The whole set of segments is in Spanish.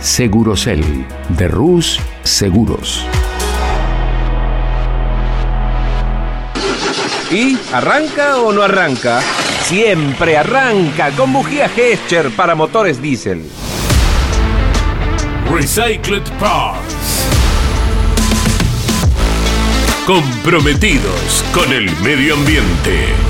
Segurocel de Rus Seguros. ¿Y arranca o no arranca? Siempre arranca con bujía Gescher para motores diésel. Recycled Parts. Comprometidos con el medio ambiente.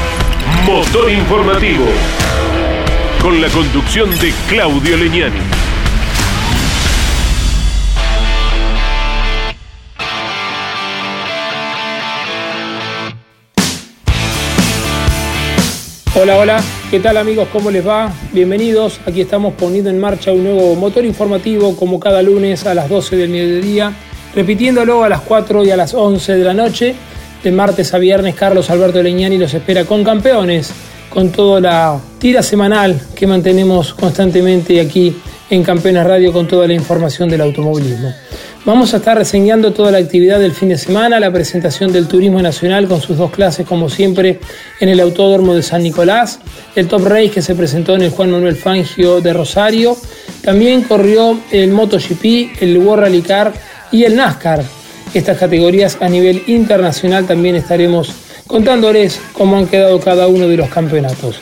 Motor Informativo. Con la conducción de Claudio Leñani. Hola, hola, ¿qué tal amigos? ¿Cómo les va? Bienvenidos, aquí estamos poniendo en marcha un nuevo motor informativo como cada lunes a las 12 del mediodía, repitiéndolo a las 4 y a las 11 de la noche. De martes a viernes, Carlos Alberto Leñani los espera con campeones, con toda la tira semanal que mantenemos constantemente aquí en Campeones Radio con toda la información del automovilismo. Vamos a estar reseñando toda la actividad del fin de semana, la presentación del Turismo Nacional con sus dos clases, como siempre, en el Autódromo de San Nicolás, el Top Race que se presentó en el Juan Manuel Fangio de Rosario, también corrió el MotoGP, el World Rally Car y el NASCAR. Estas categorías a nivel internacional también estaremos contándoles cómo han quedado cada uno de los campeonatos.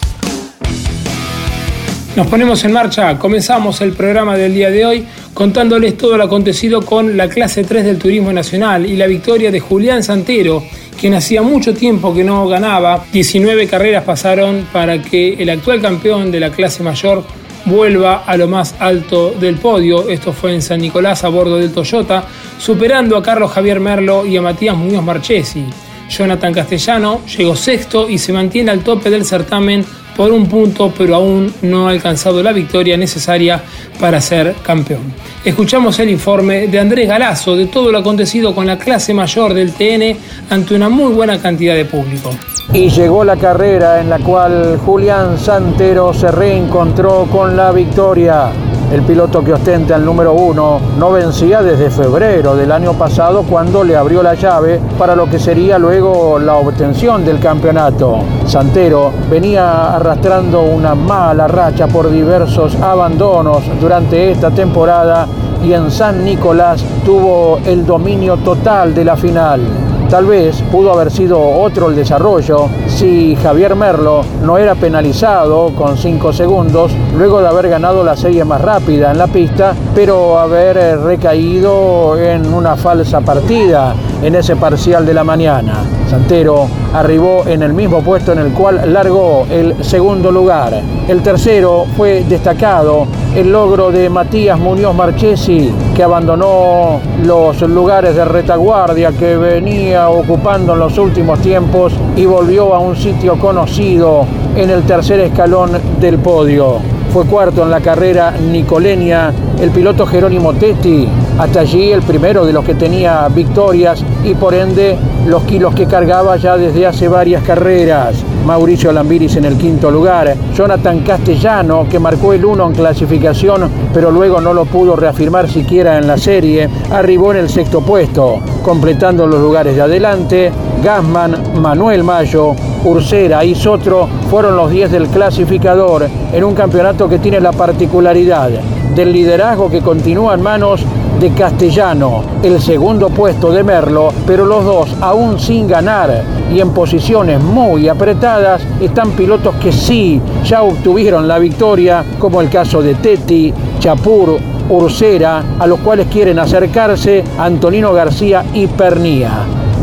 Nos ponemos en marcha, comenzamos el programa del día de hoy contándoles todo lo acontecido con la clase 3 del Turismo Nacional y la victoria de Julián Santero, quien hacía mucho tiempo que no ganaba. 19 carreras pasaron para que el actual campeón de la clase mayor vuelva a lo más alto del podio. Esto fue en San Nicolás a bordo del Toyota, superando a Carlos Javier Merlo y a Matías Muñoz Marchesi. Jonathan Castellano llegó sexto y se mantiene al tope del certamen por un punto, pero aún no ha alcanzado la victoria necesaria para ser campeón. Escuchamos el informe de Andrés Galazo de todo lo acontecido con la clase mayor del TN ante una muy buena cantidad de público. Y llegó la carrera en la cual Julián Santero se reencontró con la victoria. El piloto que ostenta el número uno no vencía desde febrero del año pasado cuando le abrió la llave para lo que sería luego la obtención del campeonato. Santero venía arrastrando una mala racha por diversos abandonos durante esta temporada y en San Nicolás tuvo el dominio total de la final. Tal vez pudo haber sido otro el desarrollo si Javier Merlo no era penalizado con 5 segundos luego de haber ganado la serie más rápida en la pista, pero haber eh, recaído en una falsa partida en ese parcial de la mañana. Santero arribó en el mismo puesto en el cual largó el segundo lugar. El tercero fue destacado el logro de Matías Muñoz Marchesi, que abandonó los lugares de retaguardia que venía ocupando en los últimos tiempos y volvió a un sitio conocido en el tercer escalón del podio. Fue cuarto en la carrera nicoleña el piloto Jerónimo Tetti, hasta allí el primero de los que tenía victorias y por ende los kilos que cargaba ya desde hace varias carreras. Mauricio Lambiris en el quinto lugar, Jonathan Castellano que marcó el 1 en clasificación pero luego no lo pudo reafirmar siquiera en la serie, arribó en el sexto puesto, completando los lugares de adelante, Gasman, Manuel Mayo, Ursera y Sotro fueron los 10 del clasificador en un campeonato que tiene la particularidad del liderazgo que continúa en manos de Castellano, el segundo puesto de Merlo, pero los dos aún sin ganar y en posiciones muy apretadas están pilotos que sí ya obtuvieron la victoria, como el caso de Teti, Chapur, Ursera, a los cuales quieren acercarse Antonino García y Pernía.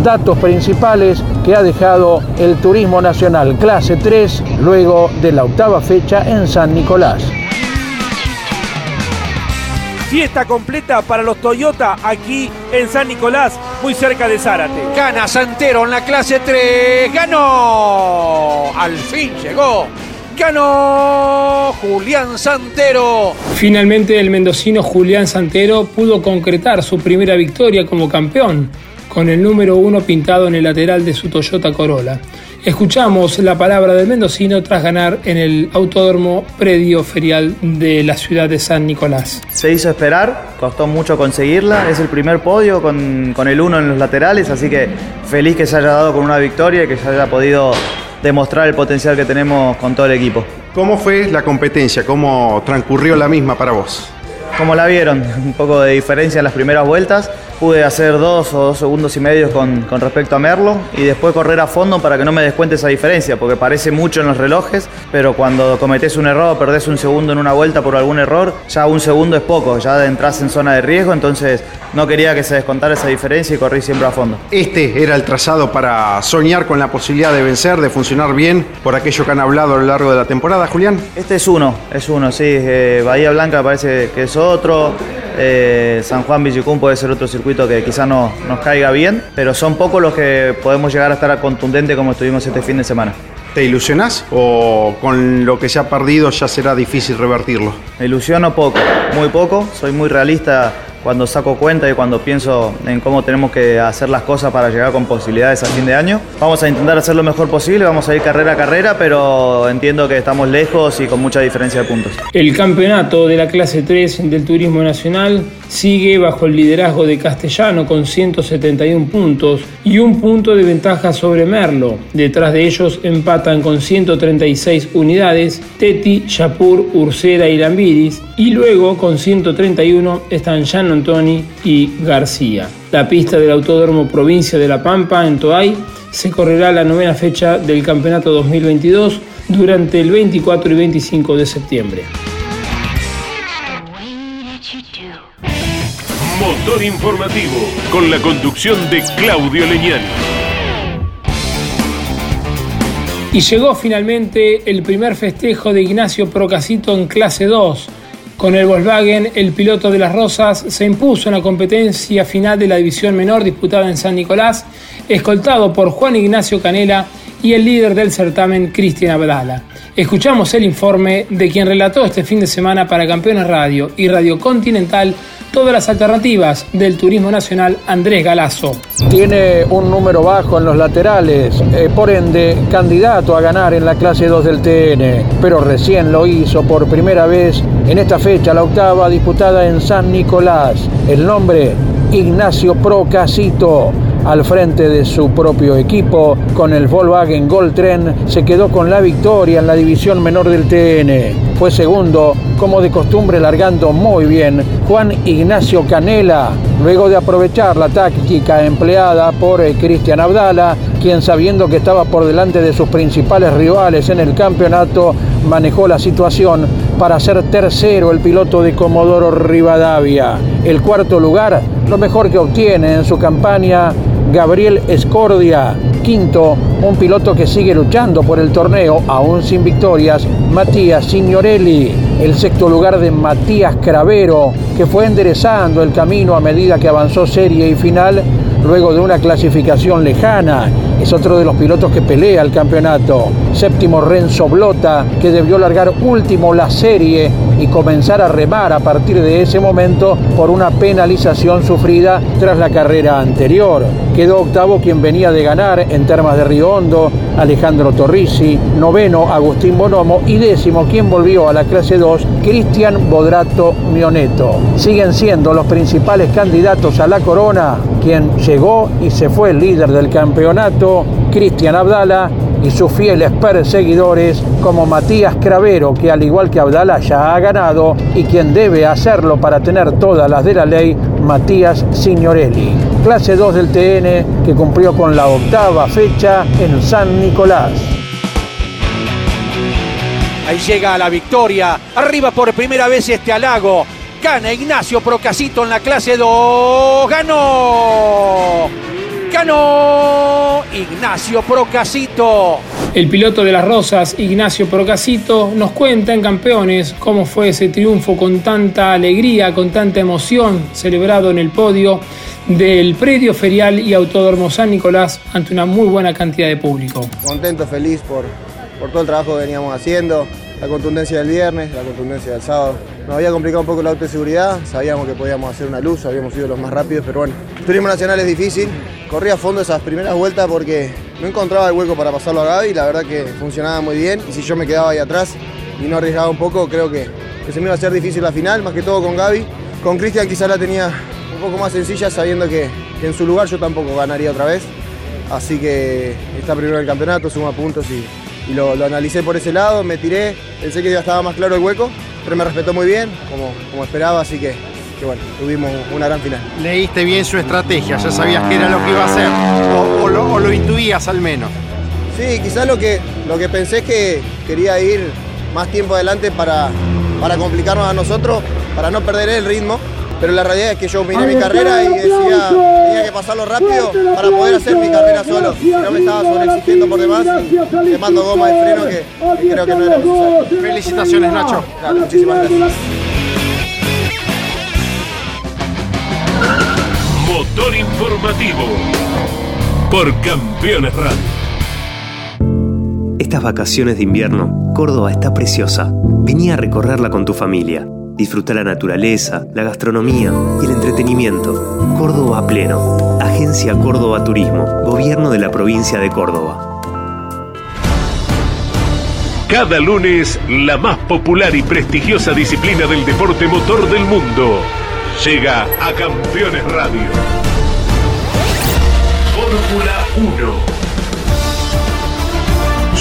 Datos principales que ha dejado el Turismo Nacional Clase 3 luego de la octava fecha en San Nicolás. Fiesta completa para los Toyota aquí en San Nicolás, muy cerca de Zárate. Gana Santero en la clase 3. ¡Ganó! Al fin llegó. ¡Ganó! Julián Santero. Finalmente el mendocino Julián Santero pudo concretar su primera victoria como campeón, con el número uno pintado en el lateral de su Toyota Corolla. Escuchamos la palabra del mendocino tras ganar en el autódromo predio ferial de la ciudad de San Nicolás. Se hizo esperar, costó mucho conseguirla, es el primer podio con, con el uno en los laterales, así que feliz que se haya dado con una victoria y que se haya podido demostrar el potencial que tenemos con todo el equipo. ¿Cómo fue la competencia? ¿Cómo transcurrió la misma para vos? Como la vieron, un poco de diferencia en las primeras vueltas. Pude hacer dos o dos segundos y medio con, con, respecto a Merlo y después correr a fondo para que no me descuente esa diferencia, porque parece mucho en los relojes, pero cuando cometés un error, perdés un segundo en una vuelta por algún error, ya un segundo es poco, ya entras en zona de riesgo, entonces no quería que se descontara esa diferencia y corrí siempre a fondo. Este era el trazado para soñar con la posibilidad de vencer, de funcionar bien, por aquello que han hablado a lo largo de la temporada, Julián. Este es uno, es uno, sí. Eh, Bahía Blanca parece que es otro. Eh, San Juan Villicún puede ser otro circuito que quizás no, nos caiga bien, pero son pocos los que podemos llegar a estar contundente como estuvimos este fin de semana. ¿Te ilusionás o con lo que se ha perdido ya será difícil revertirlo? Me ilusiono poco, muy poco, soy muy realista cuando saco cuenta y cuando pienso en cómo tenemos que hacer las cosas para llegar con posibilidades a fin de año. Vamos a intentar hacer lo mejor posible, vamos a ir carrera a carrera, pero entiendo que estamos lejos y con mucha diferencia de puntos. El campeonato de la clase 3 del Turismo Nacional sigue bajo el liderazgo de Castellano con 171 puntos y un punto de ventaja sobre Merlo. Detrás de ellos empatan con 136 unidades Teti, Yapur, Ursera y Lambiris y luego con 131 están Jan Antoni y García. La pista del Autódromo Provincia de La Pampa en Toay se correrá la novena fecha del Campeonato 2022 durante el 24 y 25 de septiembre. Motor informativo con la conducción de Claudio Leñani. Y llegó finalmente el primer festejo de Ignacio Procasito en clase 2. Con el Volkswagen, el piloto de las Rosas se impuso en la competencia final de la división menor disputada en San Nicolás, escoltado por Juan Ignacio Canela y el líder del certamen, Cristian Abdala. Escuchamos el informe de quien relató este fin de semana para Campeones Radio y Radio Continental todas las alternativas del turismo nacional Andrés Galazo. Tiene un número bajo en los laterales, eh, por ende candidato a ganar en la clase 2 del TN, pero recién lo hizo por primera vez en esta fecha, la octava disputada en San Nicolás. El nombre, Ignacio Procasito al frente de su propio equipo con el Volkswagen Tren se quedó con la victoria en la división menor del TN. Fue segundo, como de costumbre largando muy bien, Juan Ignacio Canela, luego de aprovechar la táctica empleada por eh, Cristian Abdala, quien sabiendo que estaba por delante de sus principales rivales en el campeonato, manejó la situación para ser tercero el piloto de Comodoro Rivadavia. El cuarto lugar, lo mejor que obtiene en su campaña Gabriel Escordia. Quinto, un piloto que sigue luchando por el torneo, aún sin victorias, Matías Signorelli. El sexto lugar de Matías Cravero, que fue enderezando el camino a medida que avanzó serie y final luego de una clasificación lejana. Es otro de los pilotos que pelea el campeonato. Séptimo Renzo Blota, que debió largar último la serie y comenzar a remar a partir de ese momento por una penalización sufrida tras la carrera anterior. Quedó octavo quien venía de ganar en Termas de Río Hondo, Alejandro Torrisi, noveno Agustín Bonomo y décimo quien volvió a la clase 2, Cristian Bodrato Mioneto. Siguen siendo los principales candidatos a la corona, quien llegó y se fue el líder del campeonato, Cristian Abdala, y sus fieles perseguidores como Matías Cravero, que al igual que Abdala ya ha ganado, y quien debe hacerlo para tener todas las de la ley, Matías Signorelli. Clase 2 del TN que cumplió con la octava fecha en San Nicolás. Ahí llega la victoria. Arriba por primera vez este halago. Gana Ignacio Procasito en la clase 2. ¡Ganó! ¡Ganó! Ignacio Procasito. El piloto de las Rosas, Ignacio Procasito, nos cuenta en Campeones cómo fue ese triunfo con tanta alegría, con tanta emoción, celebrado en el podio del predio ferial y Autódromo San Nicolás ante una muy buena cantidad de público. Contento, feliz por, por todo el trabajo que veníamos haciendo, la contundencia del viernes, la contundencia del sábado. Nos había complicado un poco la auto de seguridad, sabíamos que podíamos hacer una luz, habíamos sido los más rápidos, pero bueno, el turismo nacional es difícil. Corrí a fondo esas primeras vueltas porque no encontraba el hueco para pasarlo a Gaby, la verdad que funcionaba muy bien y si yo me quedaba ahí atrás y no arriesgaba un poco, creo que, se me iba a hacer difícil la final, más que todo con Gaby. Con Cristian quizá la tenía un poco más sencilla sabiendo que en su lugar yo tampoco ganaría otra vez. Así que está primero el campeonato, suma puntos y, y lo, lo, analicé por ese lado, me tiré, pensé que ya estaba más claro el hueco, pero me respetó muy bien, como, como esperaba, así que, que, bueno, tuvimos una gran final. Leíste bien su estrategia, ya sabías qué era lo que iba a hacer, o, o, lo, o lo, intuías al menos. Sí, quizás lo que, lo que pensé es que quería ir más tiempo adelante para, para complicarnos a nosotros, para no perder el ritmo, pero la realidad es que yo vine mi carrera y decía tenía que pasarlo rápido para poder hacer mi carrera solo. No me estaba sobreexigiendo por demás y le mando goma de freno que, que, creo que no era necesario. Felicitaciones Nacho. Claro, muchísimas gracias. Motor informativo por Campeones Radio. Estas vacaciones de invierno, Córdoba está preciosa. Vení a recorrerla con tu familia. Disfruta la naturaleza, la gastronomía y el entretenimiento. Córdoba pleno. Agencia Córdoba Turismo. Gobierno de la provincia de Córdoba. Cada lunes, la más popular y prestigiosa disciplina del deporte motor del mundo llega a Campeones Radio. Fórmula 1.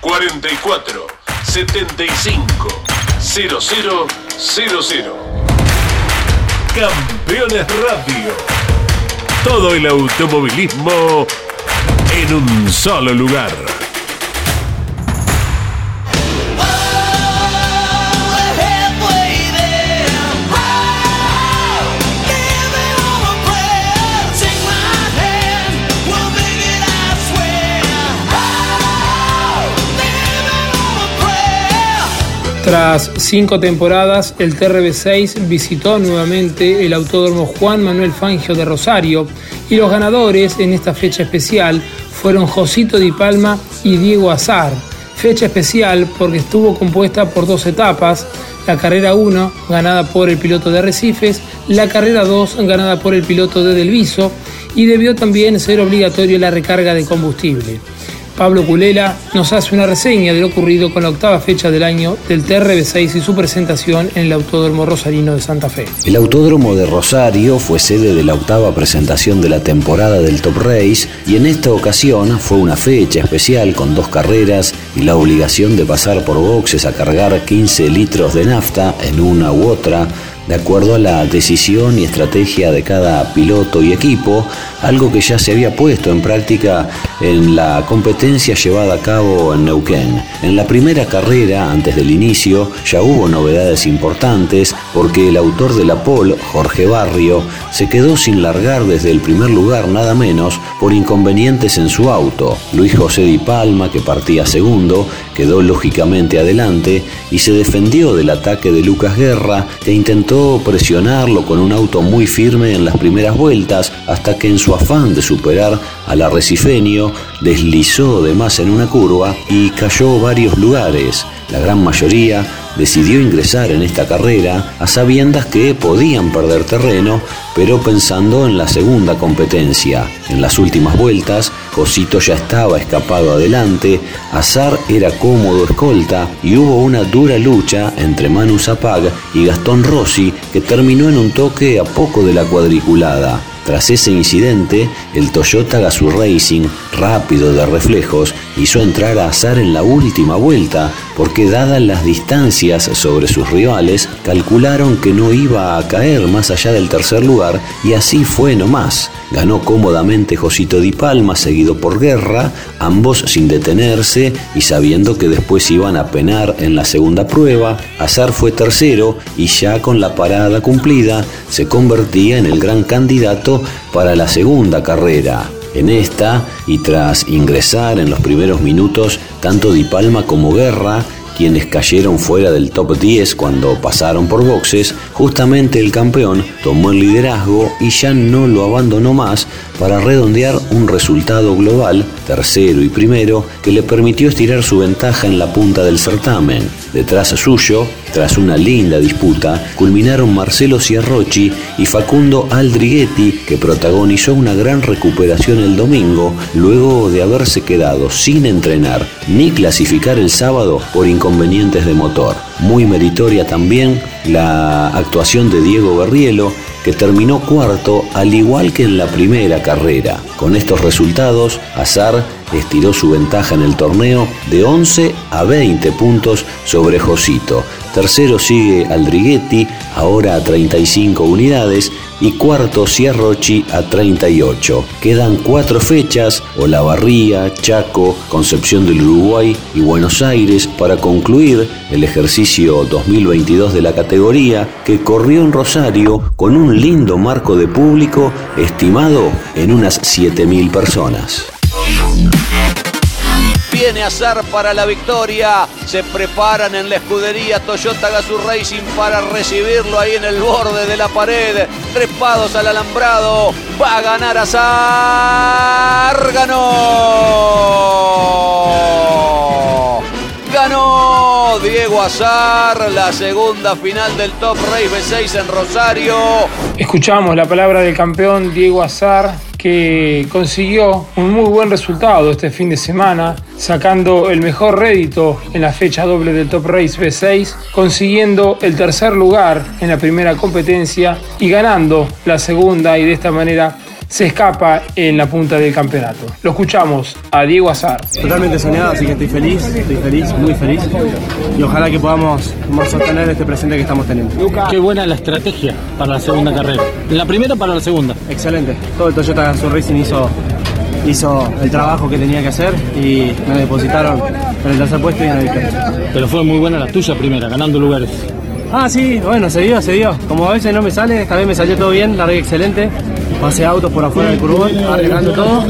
44 75 0000. Campeones Radio. Todo el automovilismo en un solo lugar. Tras cinco temporadas, el TRB6 visitó nuevamente el Autódromo Juan Manuel Fangio de Rosario y los ganadores en esta fecha especial fueron Josito Di Palma y Diego Azar. Fecha especial porque estuvo compuesta por dos etapas, la carrera 1 ganada por el piloto de Arrecifes, la carrera 2 ganada por el piloto de Delviso y debió también ser obligatorio la recarga de combustible. Pablo Culela nos hace una reseña de lo ocurrido con la octava fecha del año del TRB6 y su presentación en el Autódromo Rosarino de Santa Fe. El Autódromo de Rosario fue sede de la octava presentación de la temporada del Top Race y en esta ocasión fue una fecha especial con dos carreras y la obligación de pasar por boxes a cargar 15 litros de nafta en una u otra de acuerdo a la decisión y estrategia de cada piloto y equipo, algo que ya se había puesto en práctica en la competencia llevada a cabo en Neuquén. En la primera carrera, antes del inicio, ya hubo novedades importantes porque el autor de la pole, Jorge Barrio, se quedó sin largar desde el primer lugar nada menos por inconvenientes en su auto. Luis José Di Palma, que partía segundo, quedó lógicamente adelante y se defendió del ataque de Lucas Guerra, que intentó presionarlo con un auto muy firme en las primeras vueltas hasta que en su afán de superar al arrecifeño deslizó de más en una curva y cayó varios lugares. La gran mayoría decidió ingresar en esta carrera a sabiendas que podían perder terreno, pero pensando en la segunda competencia. En las últimas vueltas, Josito ya estaba escapado adelante, Azar era cómodo escolta y hubo una dura lucha entre Manu Zapag y Gastón Rossi que terminó en un toque a poco de la cuadriculada. Tras ese incidente, el Toyota Gazoo Racing, rápido de reflejos, hizo entrar a Azar en la última vuelta, porque dadas las distancias sobre sus rivales, calcularon que no iba a caer más allá del tercer lugar y así fue nomás. Ganó cómodamente Josito Di Palma, seguido por Guerra, ambos sin detenerse y sabiendo que después iban a penar en la segunda prueba. Azar fue tercero y ya con la parada cumplida se convertía en el gran candidato para la segunda carrera. En esta, y tras ingresar en los primeros minutos tanto Di Palma como Guerra, quienes cayeron fuera del top 10 cuando pasaron por boxes, justamente el campeón tomó el liderazgo y ya no lo abandonó más para redondear un resultado global, tercero y primero, que le permitió estirar su ventaja en la punta del certamen. Detrás suyo, tras una linda disputa, culminaron Marcelo Ciarrochi y Facundo Aldriguetti, que protagonizó una gran recuperación el domingo, luego de haberse quedado sin entrenar ni clasificar el sábado por inconvenientes de motor. Muy meritoria también la actuación de Diego Berrielo, que terminó cuarto al igual que en la primera carrera. Con estos resultados, Azar estiró su ventaja en el torneo de 11 a 20 puntos sobre Josito. Tercero sigue Aldriguetti, ahora a 35 unidades, y cuarto Ciarrochi a 38. Quedan cuatro fechas, Olavarría, Chaco, Concepción del Uruguay y Buenos Aires para concluir el ejercicio 2022 de la categoría que corrió en Rosario con un lindo marco de público estimado en unas 7.000 personas. Viene Azar para la victoria. Se preparan en la escudería Toyota Gazoo Racing para recibirlo ahí en el borde de la pared. Trepados al alambrado. Va a ganar Azar. Ganó. Ganó Diego Azar la segunda final del Top Race B6 en Rosario. Escuchamos la palabra del campeón Diego Azar que consiguió un muy buen resultado este fin de semana, sacando el mejor rédito en la fecha doble del Top Race B6, consiguiendo el tercer lugar en la primera competencia y ganando la segunda y de esta manera se escapa en la punta del campeonato. Lo escuchamos a Diego Azar. Totalmente soñado, así que estoy feliz, estoy feliz, muy feliz. Y ojalá que podamos, sostener este presente que estamos teniendo. Qué buena la estrategia para la segunda carrera. La primera para la segunda. Excelente. Todo el Toyota Gazoo Racing hizo, hizo el trabajo que tenía que hacer y me depositaron en el tercer puesto y en la victoria. Pero fue muy buena la tuya primera, ganando lugares. Ah, sí, bueno, se dio, se dio. Como a veces no me sale, esta vez me salió todo bien, largué excelente pase autos por afuera del curbón, arreglando todo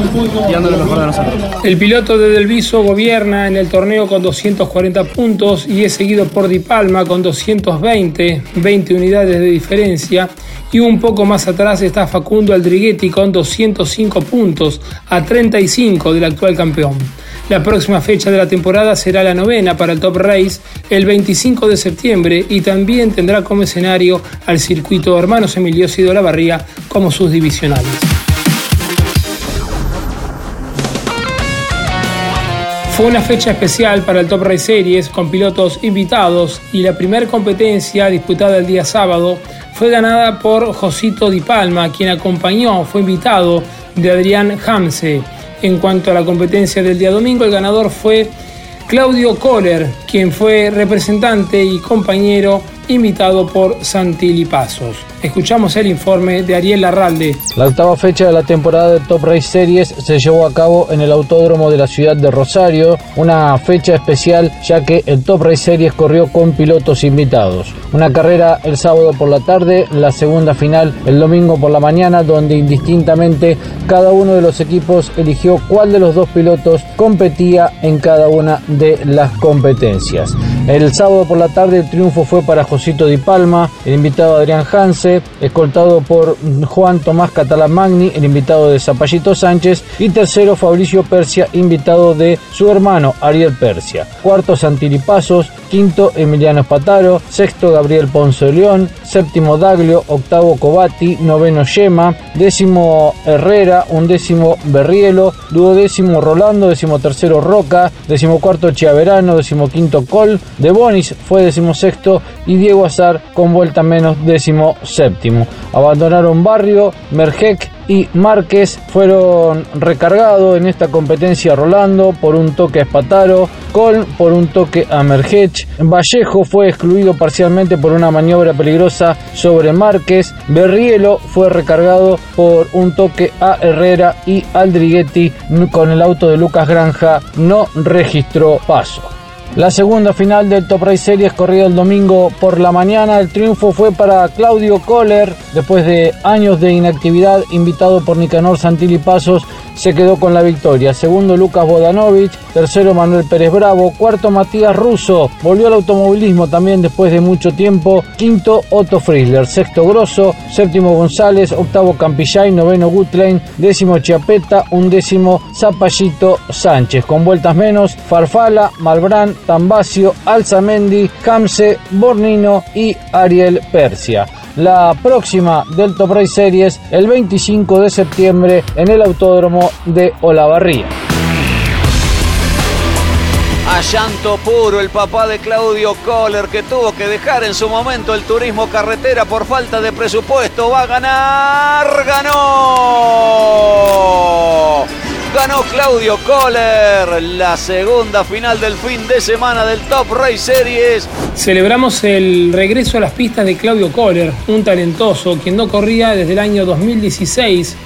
y dando lo mejor de nosotros. El piloto de Delviso gobierna en el torneo con 240 puntos y es seguido por Di Palma con 220, 20 unidades de diferencia. Y un poco más atrás está Facundo Aldriguetti con 205 puntos a 35 del actual campeón. La próxima fecha de la temporada será la novena para el Top Race el 25 de septiembre y también tendrá como escenario al circuito Hermanos Emiliosi de Olavarría como sus divisionales. Fue una fecha especial para el Top Race Series con pilotos invitados y la primera competencia disputada el día sábado fue ganada por Josito Di Palma, quien acompañó, fue invitado de Adrián Hamse. En cuanto a la competencia del día domingo, el ganador fue Claudio Kohler, quien fue representante y compañero invitado por Santilli Pasos. Escuchamos el informe de Ariel Larralde. La octava fecha de la temporada de Top Race Series se llevó a cabo en el Autódromo de la ciudad de Rosario, una fecha especial ya que el Top Race Series corrió con pilotos invitados. Una carrera el sábado por la tarde, la segunda final el domingo por la mañana, donde indistintamente cada uno de los equipos eligió cuál de los dos pilotos competía en cada una de las competencias. El sábado por la tarde el triunfo fue para Josito Di Palma, el invitado Adrián Hanse, escoltado por Juan Tomás Catalamagni, el invitado de Zapallito Sánchez, y tercero Fabricio Persia, invitado de su hermano Ariel Persia. Cuarto Santilli Pasos, quinto Emiliano Espataro, sexto Gabriel Ponce de León, séptimo Daglio, octavo Cobati, noveno Yema, décimo Herrera, undécimo Berrielo, duodécimo Rolando, décimo tercero Roca, décimo cuarto Chiaverano, décimo quinto Col, de Bonis fue decimosexto y Diego Azar con vuelta menos décimo séptimo. Abandonaron Barrio, Merjec y Márquez fueron recargados en esta competencia Rolando por un toque a Espataro, Col por un toque a Mergech, Vallejo fue excluido parcialmente por una maniobra peligrosa sobre Márquez, Berrielo fue recargado por un toque a Herrera y Aldriguetti con el auto de Lucas Granja no registró paso. La segunda final del Top Race Series corrido el domingo por la mañana. El triunfo fue para Claudio Kohler. Después de años de inactividad, invitado por Nicanor Santilli Pasos, se quedó con la victoria. Segundo Lucas Bodanovich. Tercero Manuel Pérez Bravo. Cuarto Matías Russo. Volvió al automovilismo también después de mucho tiempo. Quinto Otto Friesler. Sexto Grosso. Séptimo González. Octavo Campillay. Noveno Gutlein. Décimo Chiapeta. Undécimo Zapallito Sánchez. Con vueltas menos. Farfala, Malbrán, Tambacio, Alzamendi, Hamse, Bornino y Ariel Persia. La próxima del Top Series el 25 de septiembre en el Autódromo de Olavarría. A llanto puro el papá de Claudio Kohler que tuvo que dejar en su momento el turismo carretera por falta de presupuesto. Va a ganar, ganó. Ganó Claudio Kohler la segunda final del fin de semana del Top Race Series. Celebramos el regreso a las pistas de Claudio Kohler, un talentoso quien no corría desde el año 2016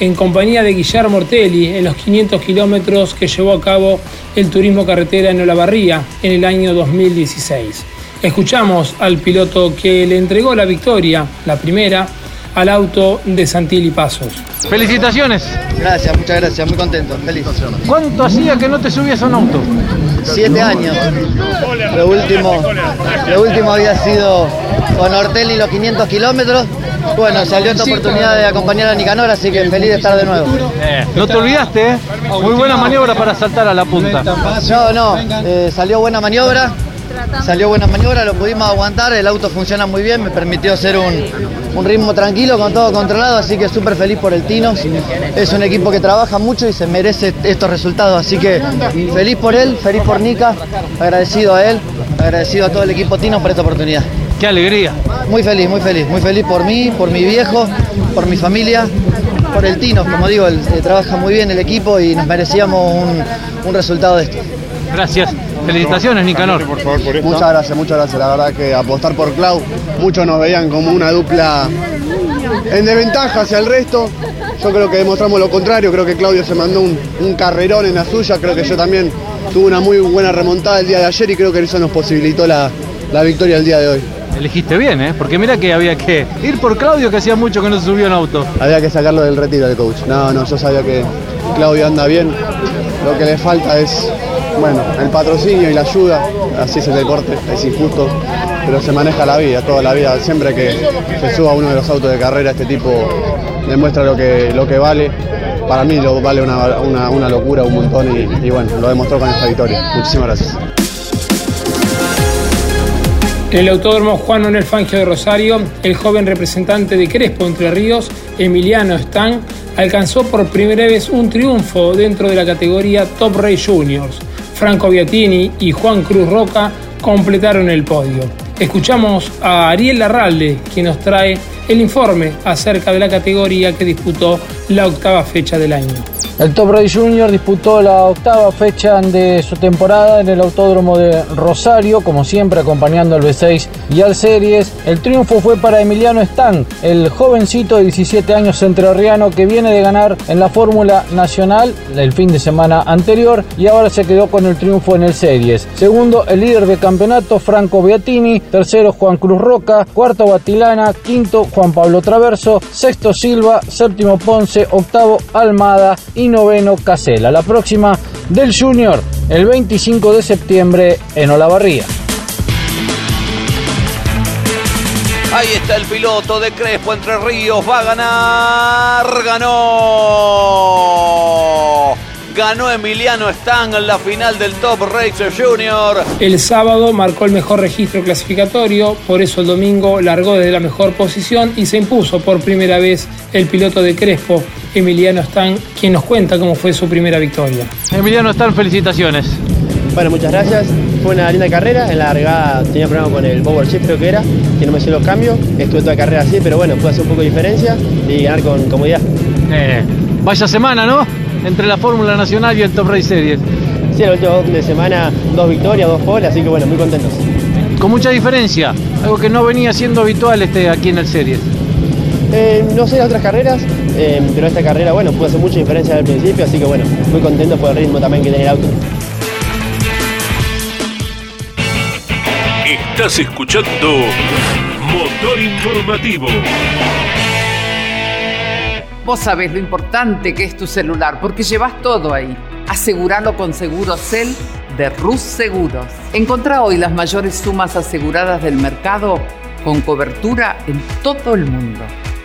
en compañía de Guillermo Ortelli en los 500 kilómetros que llevó a cabo el turismo carretera en Olavarría en el año 2016. Escuchamos al piloto que le entregó la victoria, la primera, al auto de Santilli Pasos. Felicitaciones. Gracias, muchas gracias, muy contento, feliz. ¿Cuánto hacía que no te subías a un auto? Siete años. Lo último, lo último había sido con Ortelli los 500 kilómetros. Bueno, salió esta oportunidad de acompañar a Nicanor, así que feliz de estar de nuevo. No te olvidaste, ¿eh? Muy buena maniobra para saltar a la punta. No, no, eh, salió buena maniobra. Salió buena maniobra, lo pudimos aguantar, el auto funciona muy bien, me permitió hacer un, un ritmo tranquilo, con todo controlado, así que súper feliz por el Tino. Es un equipo que trabaja mucho y se merece estos resultados, así que feliz por él, feliz por Nica, agradecido a él, agradecido a todo el equipo Tino por esta oportunidad. ¡Qué alegría! Muy feliz, muy feliz, muy feliz por mí, por mi viejo, por mi familia, por el Tino, como digo, eh, trabaja muy bien el equipo y nos merecíamos un, un resultado de esto. Gracias. Felicitaciones, Nicanor. Muchas gracias, muchas gracias. La verdad que apostar por Clau, muchos nos veían como una dupla en desventaja hacia el resto. Yo creo que demostramos lo contrario, creo que Claudio se mandó un, un carrerón en la suya, creo que yo también tuve una muy buena remontada el día de ayer y creo que eso nos posibilitó la, la victoria el día de hoy. Elegiste bien, ¿eh? Porque mira que había que ir por Claudio, que hacía mucho que no se subió en auto. Había que sacarlo del retiro del coach. No, no, yo sabía que Claudio anda bien. Lo que le falta es, bueno, el patrocinio y la ayuda. Así es el deporte, es injusto, pero se maneja la vida, toda la vida. Siempre que se suba uno de los autos de carrera, este tipo demuestra lo que, lo que vale. Para mí lo vale una, una- una locura, un montón y, bueno, lo demostró con esta victoria. Muchísimas gracias. El Autódromo Juan Manuel Fangio de Rosario, el joven representante de Crespo Entre Ríos, Emiliano Stan, alcanzó por primera vez un triunfo dentro de la categoría Top Race Juniors. Franco Biatini y Juan Cruz Roca completaron el podio. Escuchamos a Ariel Larralde, quien nos trae el informe acerca de la categoría que disputó la octava fecha del año. El Top Race Junior disputó la octava fecha de su temporada en el Autódromo de Rosario, como siempre acompañando al B6 y al Series. El triunfo fue para Emiliano Stan, el jovencito de 17 años entrerriano que viene de ganar en la Fórmula Nacional el fin de semana anterior y ahora se quedó con el triunfo en el Series. Segundo, el líder de campeonato Franco Beatini, tercero Juan Cruz Roca, cuarto Batilana, quinto Juan Pablo Traverso, sexto Silva, séptimo Ponce, octavo Almada. Y noveno Casela. La próxima del Junior el 25 de septiembre en Olavarría. Ahí está el piloto de Crespo Entre Ríos. Va a ganar. Ganó. Ganó Emiliano Stang en la final del Top Racer Junior. El sábado marcó el mejor registro clasificatorio, por eso el domingo largó desde la mejor posición y se impuso por primera vez el piloto de Crespo, Emiliano Stang, quien nos cuenta cómo fue su primera victoria. Emiliano Stang, felicitaciones. Bueno, muchas gracias. Fue una linda carrera. En la largada tenía problema con el power shift, creo que era, que no me hicieron los cambios. Estuve toda la carrera así, pero bueno, pude hacer un poco de diferencia y ganar con comodidad. Eh, vaya semana, ¿no? Entre la Fórmula Nacional y el Top Race Series. Sí, el último de semana, dos victorias, dos poles, así que bueno, muy contentos. Con mucha diferencia, algo que no venía siendo habitual este, aquí en el Series. Eh, no sé las otras carreras, eh, pero esta carrera, bueno, pude hacer mucha diferencia al principio, así que bueno, muy contento por el ritmo también que tiene el auto. Estás escuchando Motor Informativo. Vos sabés lo importante que es tu celular porque llevas todo ahí. Aseguralo con Segurocel de Rus Seguros. Encontrá hoy las mayores sumas aseguradas del mercado con cobertura en todo el mundo.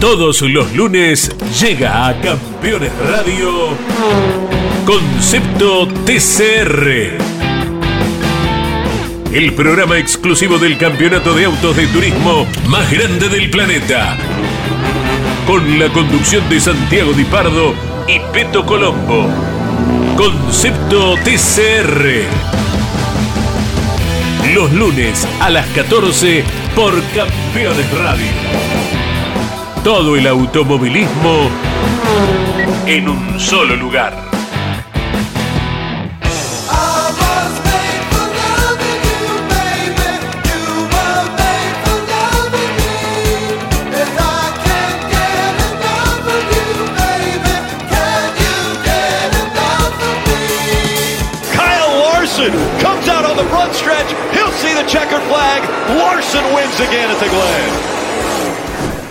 Todos los lunes llega a Campeones Radio Concepto TCR. El programa exclusivo del campeonato de autos de turismo más grande del planeta. Con la conducción de Santiago Di Pardo y Peto Colombo. Concepto TCR. Los lunes a las 14 por Campeones Radio. Todo el automovilismo en un solo lugar. Kyle Larson comes out on the front stretch. He'll see the checkered flag. Larson wins again at the Glen.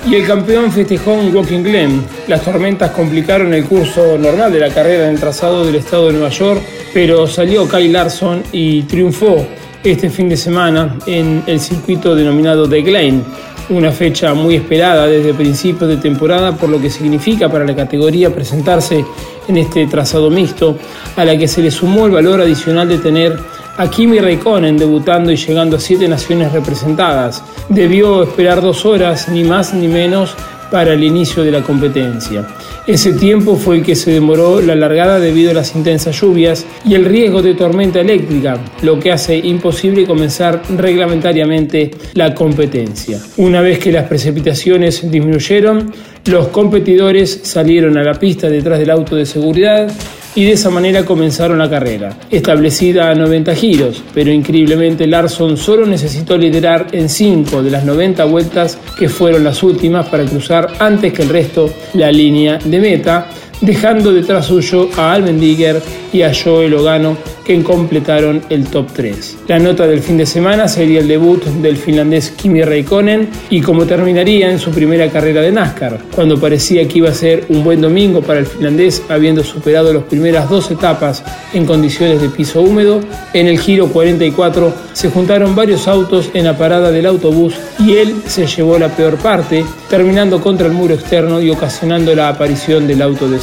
Y el campeón festejó en Walking Glen. Las tormentas complicaron el curso normal de la carrera en el trazado del estado de Nueva York, pero salió Kyle Larson y triunfó este fin de semana en el circuito denominado The Glen, una fecha muy esperada desde principios de temporada por lo que significa para la categoría presentarse en este trazado mixto, a la que se le sumó el valor adicional de tener a Kimi Raikkonen debutando y llegando a siete naciones representadas. Debió esperar dos horas, ni más ni menos, para el inicio de la competencia. Ese tiempo fue el que se demoró la largada debido a las intensas lluvias y el riesgo de tormenta eléctrica, lo que hace imposible comenzar reglamentariamente la competencia. Una vez que las precipitaciones disminuyeron, los competidores salieron a la pista detrás del auto de seguridad y de esa manera comenzaron la carrera, establecida a 90 giros, pero increíblemente Larson solo necesitó liderar en 5 de las 90 vueltas que fueron las últimas para cruzar antes que el resto la línea de meta, dejando detrás suyo a Almendiger y a Joe Logano que completaron el top 3. La nota del fin de semana sería el debut del finlandés Kimi Raikkonen y como terminaría en su primera carrera de NASCAR, cuando parecía que iba a ser un buen domingo para el finlandés habiendo superado las primeras dos etapas en condiciones de piso húmedo, en el giro 44 se juntaron varios autos en la parada del autobús y él se llevó la peor parte, terminando contra el muro externo y ocasionando la aparición del auto de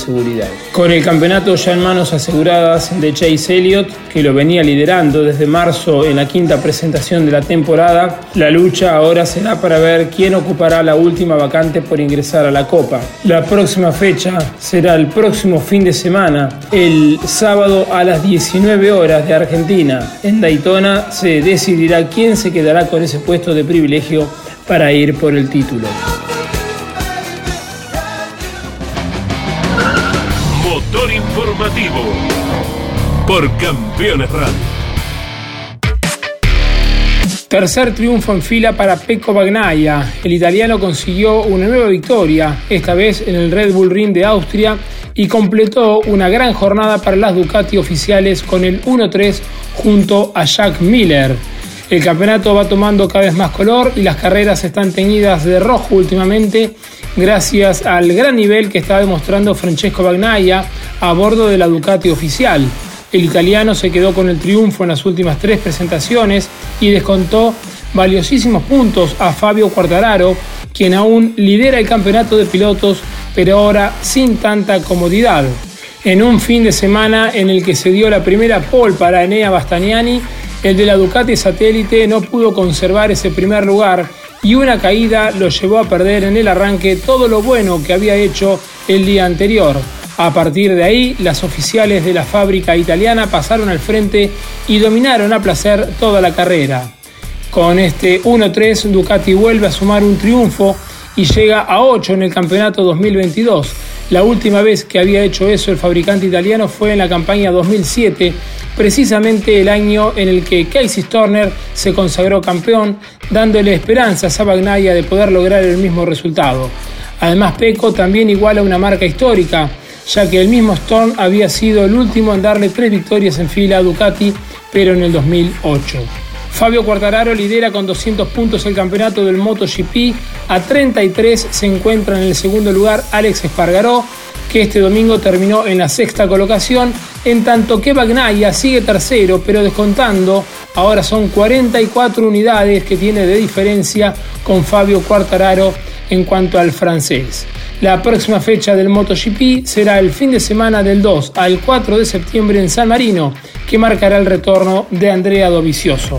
Con el campeonato ya en manos aseguradas de Chase Elliott, que lo venía liderando desde marzo en la quinta presentación de la temporada, la lucha ahora será para ver quién ocupará la última vacante por ingresar a la Copa. La próxima fecha será el próximo fin de semana, el sábado a las 19 horas de Argentina. En Daytona se decidirá quién se quedará con ese puesto de privilegio para ir por el título. Por Campeones Radio. Tercer triunfo en fila para Pecco Bagnaia. El italiano consiguió una nueva victoria, esta vez en el Red Bull Ring de Austria, y completó una gran jornada para las Ducati oficiales con el 1-3 junto a Jack Miller. El campeonato va tomando cada vez más color y las carreras están teñidas de rojo últimamente gracias al gran nivel que está demostrando Francesco Bagnaia a bordo de la Ducati oficial. El italiano se quedó con el triunfo en las últimas tres presentaciones y descontó valiosísimos puntos a Fabio Quartararo, quien aún lidera el campeonato de pilotos, pero ahora sin tanta comodidad. En un fin de semana en el que se dio la primera pole para Enea Bastianini, el de la Ducati satélite no pudo conservar ese primer lugar y una caída lo llevó a perder en el arranque todo lo bueno que había hecho el día anterior. A partir de ahí, las oficiales de la fábrica italiana pasaron al frente y dominaron a placer toda la carrera. Con este 1-3, Ducati vuelve a sumar un triunfo y llega a 8 en el campeonato 2022. La última vez que había hecho eso el fabricante italiano fue en la campaña 2007, precisamente el año en el que Casey Turner se consagró campeón, dándole esperanzas a Bagnaia de poder lograr el mismo resultado. Además, Pecco también iguala una marca histórica, ya que el mismo Storm había sido el último en darle tres victorias en fila a Ducati, pero en el 2008. Fabio Quartararo lidera con 200 puntos el campeonato del MotoGP. A 33 se encuentra en el segundo lugar Alex Espargaró, que este domingo terminó en la sexta colocación, en tanto que Bagnaia sigue tercero, pero descontando, ahora son 44 unidades que tiene de diferencia con Fabio Quartararo en cuanto al francés. La próxima fecha del MotoGP será el fin de semana del 2 al 4 de septiembre en San Marino, que marcará el retorno de Andrea Dovizioso.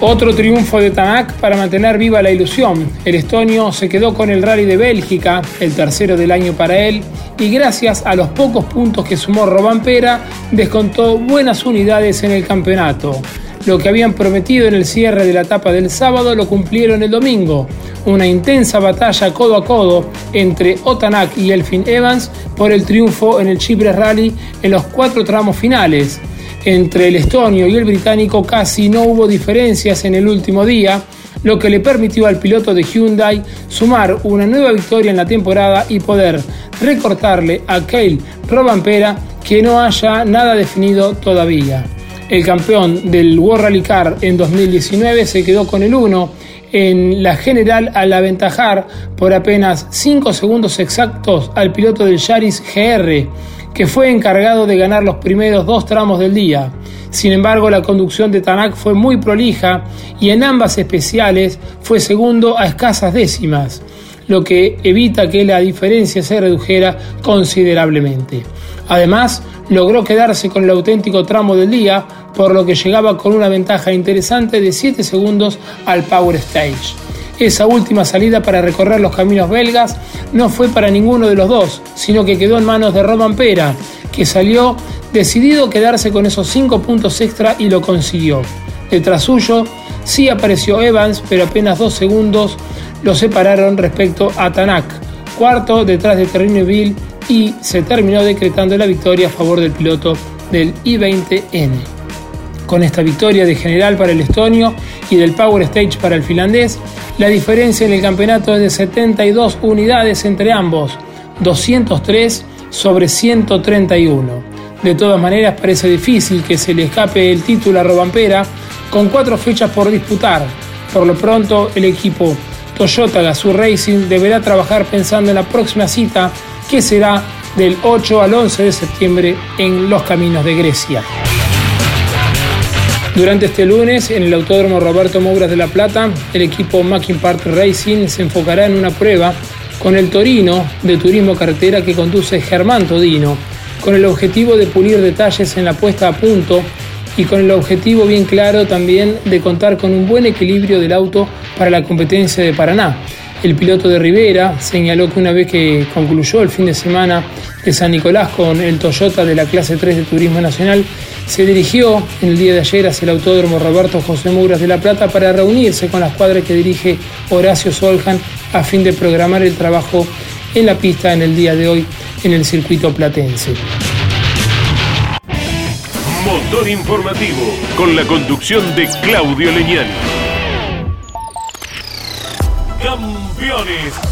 Otro triunfo de Tanak para mantener viva la ilusión. El estonio se quedó con el rally de Bélgica, el tercero del año para él, y gracias a los pocos puntos que sumó Robampera, descontó buenas unidades en el campeonato. Lo que habían prometido en el cierre de la etapa del sábado lo cumplieron el domingo. Una intensa batalla codo a codo entre Otanak y Elfin Evans por el triunfo en el Chipre Rally en los cuatro tramos finales. Entre el estonio y el británico casi no hubo diferencias en el último día, lo que le permitió al piloto de Hyundai sumar una nueva victoria en la temporada y poder recortarle a Kyle Robampera que no haya nada definido todavía. El campeón del World Rally Car en 2019 se quedó con el 1 en la general al aventajar por apenas 5 segundos exactos al piloto del Yaris GR que fue encargado de ganar los primeros dos tramos del día. Sin embargo, la conducción de Tanak fue muy prolija y en ambas especiales fue segundo a escasas décimas, lo que evita que la diferencia se redujera considerablemente. Además, logró quedarse con el auténtico tramo del día, por lo que llegaba con una ventaja interesante de 7 segundos al Power Stage. Esa última salida para recorrer los caminos belgas no fue para ninguno de los dos, sino que quedó en manos de Roman Pera, que salió decidido a quedarse con esos 5 puntos extra y lo consiguió. Detrás suyo sí apareció Evans, pero apenas dos segundos lo separaron respecto a Tanak, cuarto detrás de Terrineville y se terminó decretando la victoria a favor del piloto del I-20N. Con esta victoria de general para el estonio y del Power Stage para el finlandés, La diferencia en el campeonato es de 72 unidades entre ambos, 203 sobre 131. De todas maneras parece difícil que se le escape el título a Robampera con cuatro fechas por disputar. Por lo pronto el equipo Toyota Gazoo Racing deberá trabajar pensando en la próxima cita que será del 8 al 11 de septiembre en los caminos de Grecia. Durante este lunes, en el Autódromo Roberto Mouras de La Plata, el equipo Mackin Park Racing se enfocará en una prueba con el Torino de Turismo Carretera que conduce Germán Todino, con el objetivo de pulir detalles en la puesta a punto y con el objetivo bien claro también de contar con un buen equilibrio del auto para la competencia de Paraná. El piloto de Rivera señaló que una vez que concluyó el fin de semana de San Nicolás con el Toyota de la clase 3 de Turismo Nacional, se dirigió en el día de ayer hacia el Autódromo Roberto José Muras de La Plata para reunirse con la escuadra que dirige Horacio Soljan a fin de programar el trabajo en la pista en el día de hoy en el circuito platense. Motor informativo con la conducción de Claudio Leñani. Campeones.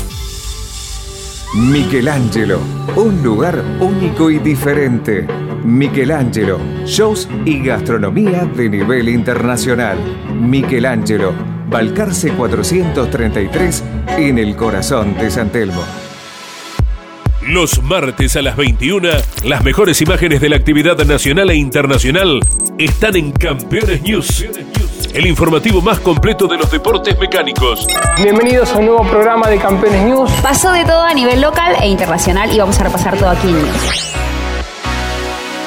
Michelangelo, un lugar único y diferente. Michelangelo, shows y gastronomía de nivel internacional. Michelangelo, Balcarce 433 en el corazón de San Telmo. Los martes a las 21, las mejores imágenes de la actividad nacional e internacional están en Campeones News, el informativo más completo de los deportes mecánicos. Bienvenidos a un nuevo programa de Campeones News. Pasó de todo a nivel local e internacional y vamos a repasar todo aquí en News.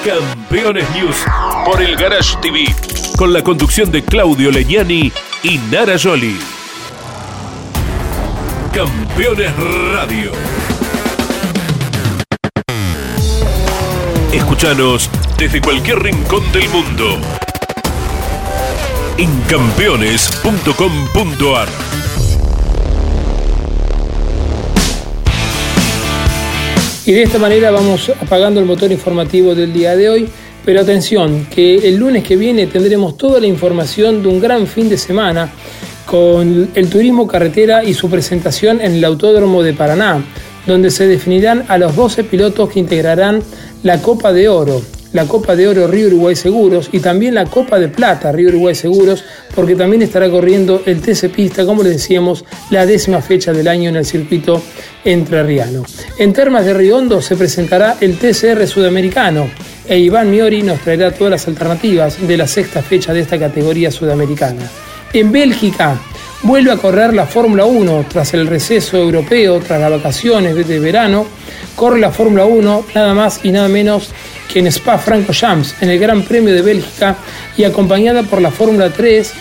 Campeones News por el Garage TV, con la conducción de Claudio Leñani y Nara Joli. Campeones Radio. Escúchanos desde cualquier rincón del mundo. En campeones.com.ar. Y de esta manera vamos apagando el motor informativo del día de hoy. Pero atención, que el lunes que viene tendremos toda la información de un gran fin de semana con el turismo carretera y su presentación en el Autódromo de Paraná, donde se definirán a los 12 pilotos que integrarán la Copa de Oro, la Copa de Oro Río Uruguay Seguros y también la Copa de Plata Río Uruguay Seguros, porque también estará corriendo el TC Pista, como les decíamos, la décima fecha del año en el circuito entrerriano. En Termas de Riondo se presentará el TCR Sudamericano e Iván Miori nos traerá todas las alternativas de la sexta fecha de esta categoría sudamericana. En Bélgica vuelve a correr la Fórmula 1 tras el receso europeo, tras las vacaciones de verano, corre la Fórmula 1 nada más y nada menos que en Spa Franco Jams, en el Gran Premio de Bélgica y acompañada por la Fórmula 3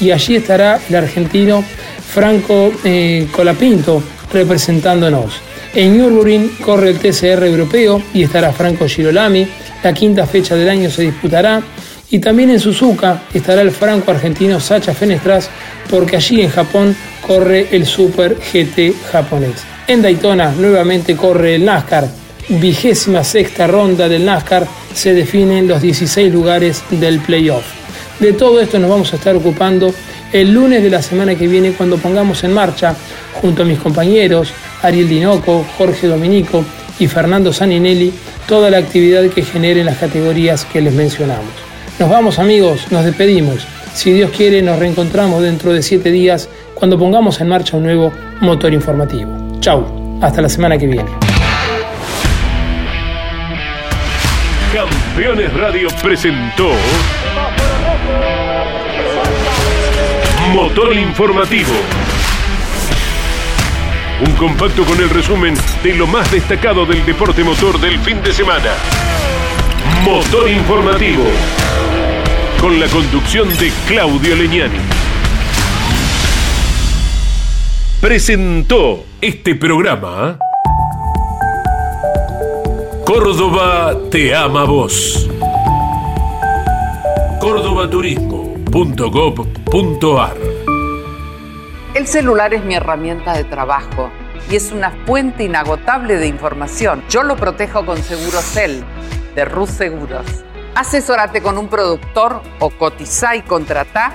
y allí estará el argentino Franco eh, Colapinto representándonos. En Nürburgring corre el TCR europeo y estará Franco Girolami. La quinta fecha del año se disputará. Y también en Suzuka estará el franco argentino Sacha Fenestras porque allí en Japón corre el Super GT japonés. En Daytona nuevamente corre el NASCAR. Vigésima sexta ronda del NASCAR se definen los 16 lugares del playoff. De todo esto nos vamos a estar ocupando el lunes de la semana que viene cuando pongamos en marcha, junto a mis compañeros Ariel Dinoco, Jorge Dominico y Fernando Saninelli, toda la actividad que genere en las categorías que les mencionamos. Nos vamos amigos, nos despedimos. Si Dios quiere, nos reencontramos dentro de siete días cuando pongamos en marcha un nuevo motor informativo. Chau, hasta la semana que viene. Campeones Radio presentó Motor Informativo. Un compacto con el resumen de lo más destacado del deporte motor del fin de semana. Motor Informativo. Con la conducción de Claudio Leñani. Presentó este programa. Córdoba te ama vos. cordobaturismo.gov.ar El celular es mi herramienta de trabajo y es una fuente inagotable de información. Yo lo protejo con Segurocel de Rus Seguros. Asesórate con un productor o cotiza y contrata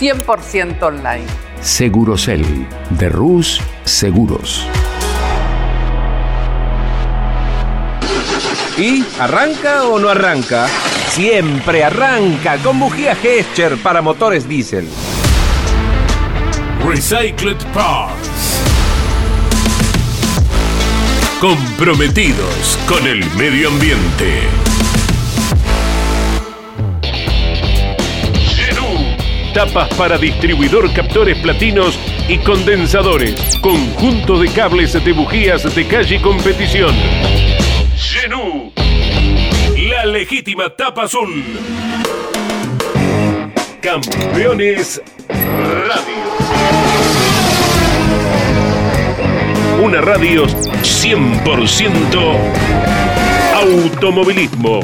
100% online. Segurocel de Rus Seguros. ¿Y arranca o no arranca? Siempre arranca con bujía Gescher para motores diésel. Recycled Parts. Comprometidos con el medio ambiente. Tapas para distribuidor captores platinos y condensadores. Conjunto de cables de bujías de calle competición. Genú. La legítima tapa azul. Campeones Radio. Una radio 100% automovilismo.